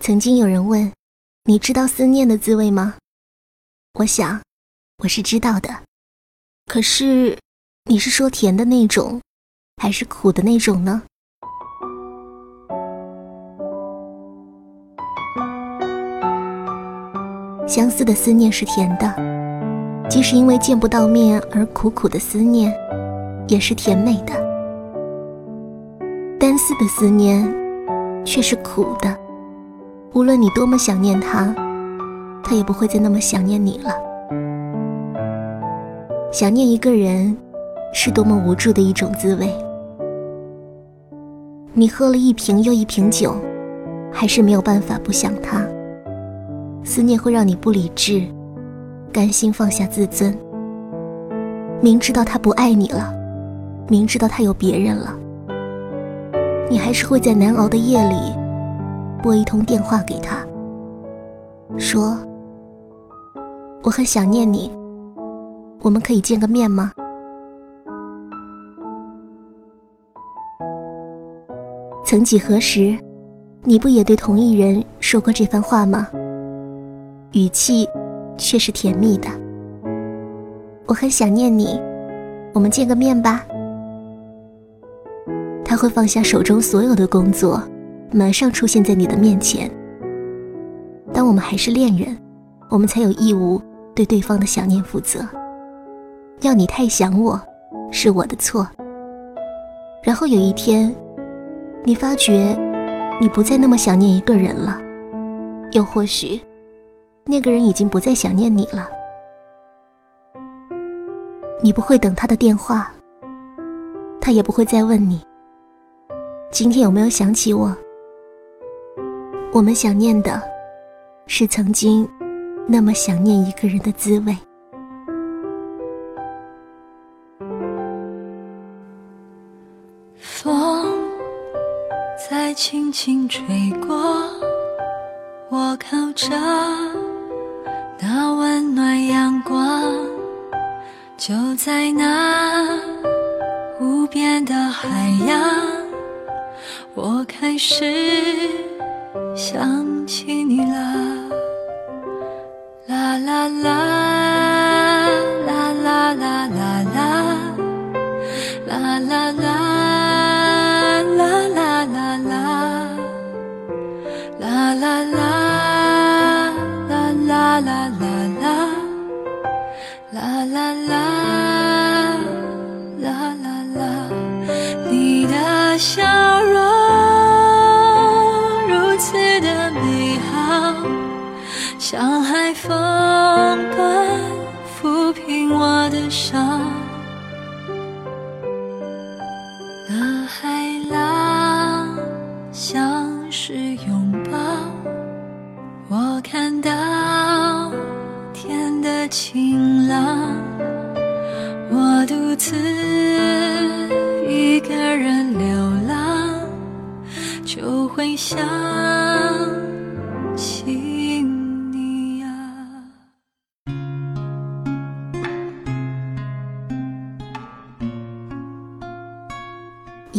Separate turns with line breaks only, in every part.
曾经有人问：“你知道思念的滋味吗？”我想，我是知道的。可是，你是说甜的那种，还是苦的那种呢？相思的思念是甜的，即使因为见不到面而苦苦的思念，也是甜美的。单思的思念，却是苦的。无论你多么想念他，他也不会再那么想念你了。想念一个人，是多么无助的一种滋味。你喝了一瓶又一瓶酒，还是没有办法不想他。思念会让你不理智，甘心放下自尊。明知道他不爱你了，明知道他有别人了，你还是会在难熬的夜里。拨一通电话给他，说：“我很想念你，我们可以见个面吗？”曾几何时，你不也对同一人说过这番话吗？语气却是甜蜜的。我很想念你，我们见个面吧。他会放下手中所有的工作。马上出现在你的面前。当我们还是恋人，我们才有义务对对方的想念负责。要你太想我，是我的错。然后有一天，你发觉你不再那么想念一个人了，又或许，那个人已经不再想念你了。你不会等他的电话，他也不会再问你，今天有没有想起我。我们想念的，是曾经那么想念一个人的滋味。
风在轻轻吹过，我靠着那温暖阳光，就在那无边的海洋，我开始。想起你了，啦啦啦。像海风般抚平我的伤，那海浪像是拥抱，我看到天的晴朗，我独自一个人流浪，就会想。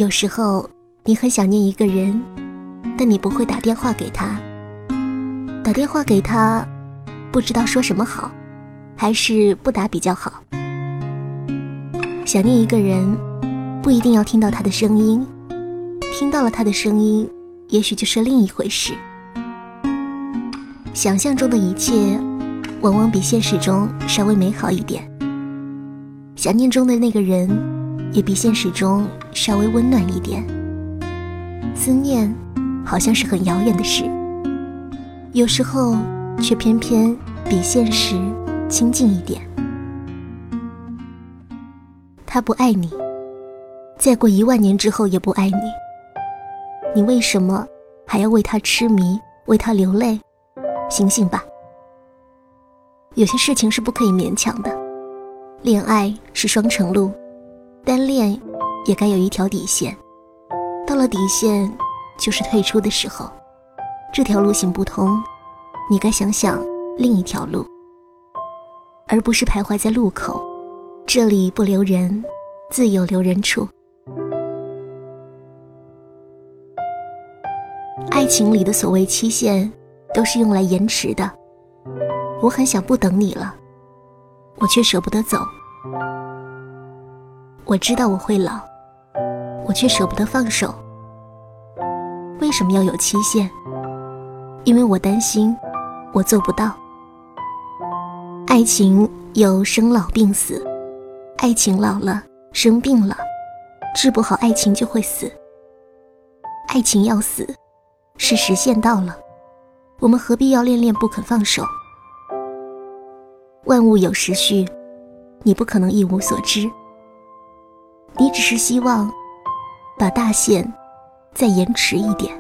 有时候，你很想念一个人，但你不会打电话给他。打电话给他，不知道说什么好，还是不打比较好。想念一个人，不一定要听到他的声音，听到了他的声音，也许就是另一回事。想象中的一切，往往比现实中稍微美好一点。想念中的那个人。也比现实中稍微温暖一点。思念，好像是很遥远的事，有时候却偏偏比现实亲近一点。他不爱你，再过一万年之后也不爱你，你为什么还要为他痴迷，为他流泪？醒醒吧！有些事情是不可以勉强的，恋爱是双程路。单恋也该有一条底线，到了底线就是退出的时候。这条路行不通，你该想想另一条路，而不是徘徊在路口。这里不留人，自有留人处。爱情里的所谓期限，都是用来延迟的。我很想不等你了，我却舍不得走。我知道我会老，我却舍不得放手。为什么要有期限？因为我担心我做不到。爱情有生老病死，爱情老了，生病了，治不好爱情就会死。爱情要死，是时限到了，我们何必要恋恋不肯放手？万物有时序，你不可能一无所知。你只是希望把大限再延迟一点。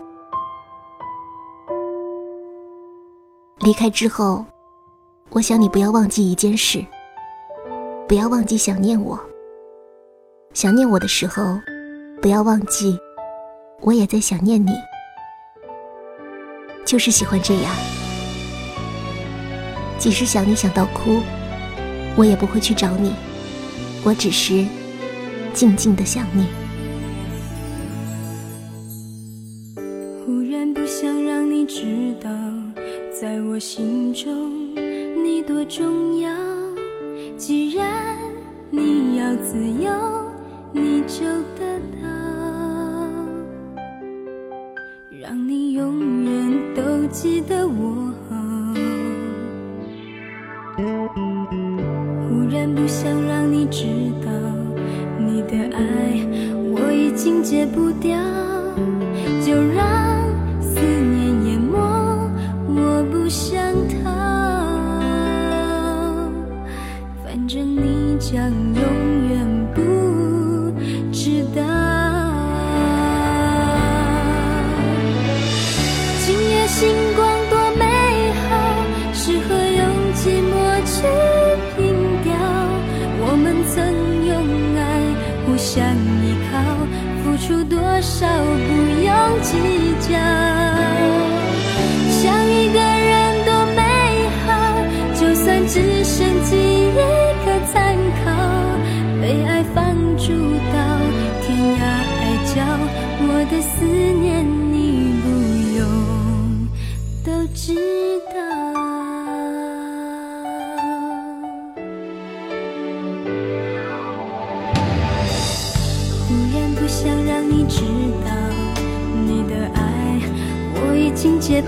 离开之后，我想你不要忘记一件事，不要忘记想念我。想念我的时候，不要忘记，我也在想念你。就是喜欢这样，即使想你想到哭，我也不会去找你，我只是静静的想你。
永远都记得我。忽然不想让你知道，你的爱我已经戒不掉，星光多美好，适合用寂寞去凭吊。我们曾用爱互相依靠，付出多少不用计较。想一个人多美好，就算只剩记忆可参考。被爱放逐到天涯海角，我的思念知道。忽然不想让你知道，你的爱我已经戒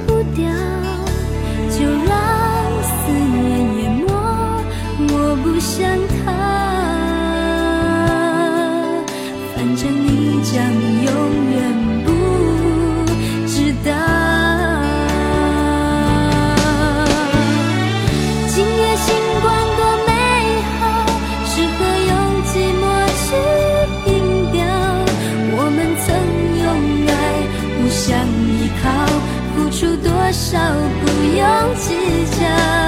少不用计较。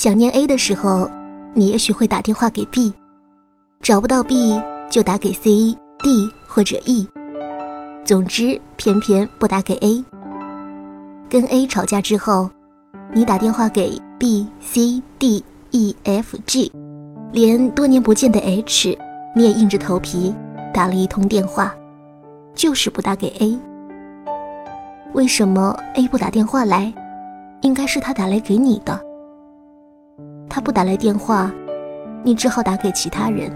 想念
A 的时候，你也许会打电话给 B，找不到 B 就打给 C、D 或者 E，总之偏偏不打给 A。跟 A 吵架之后，你打电话给 B、C、D、E、F、G，连多年不见的 H，你也硬着头皮打了一通电话，就是不打给 A。为什么 A 不打电话来？应该是他打来给你的。他不打来电话，你只好打给其他人。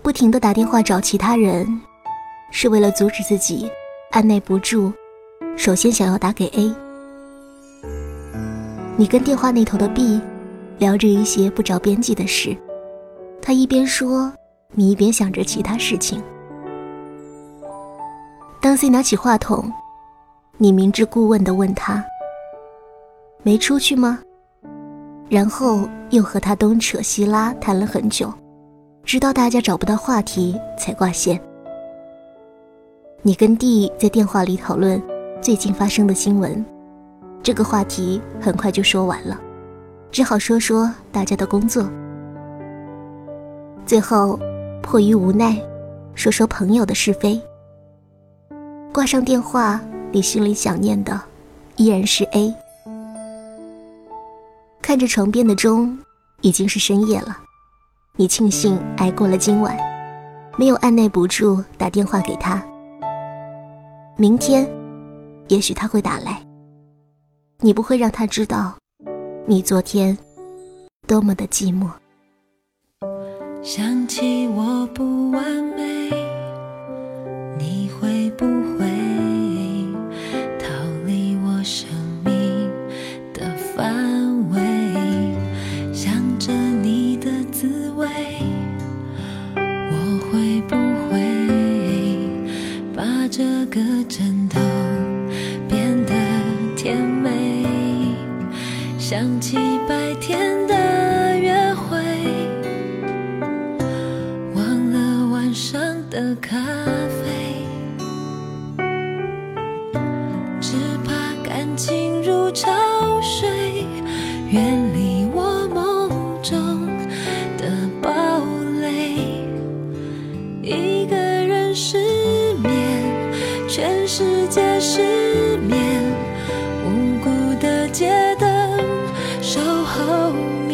不停的打电话找其他人，是为了阻止自己按耐不住，首先想要打给 A。你跟电话那头的 B 聊着一些不着边际的事，他一边说，你一边想着其他事情。当 C 拿起话筒，你明知故问的问他：“没出去吗？”然后又和他东扯西拉谈了很久，直到大家找不到话题才挂线。你跟弟在电话里讨论最近发生的新闻，这个话题很快就说完了，只好说说大家的工作。最后迫于无奈，说说朋友的是非。挂上电话，你心里想念的依然是 A。看着床边的钟，已经是深夜了。你庆幸挨过了今晚，没有按耐不住打电话给他。明天，也许他会打来。你不会让他知道，你昨天多么的寂寞。
想起我不完美，你会不会？个枕头变得甜美想起白天哦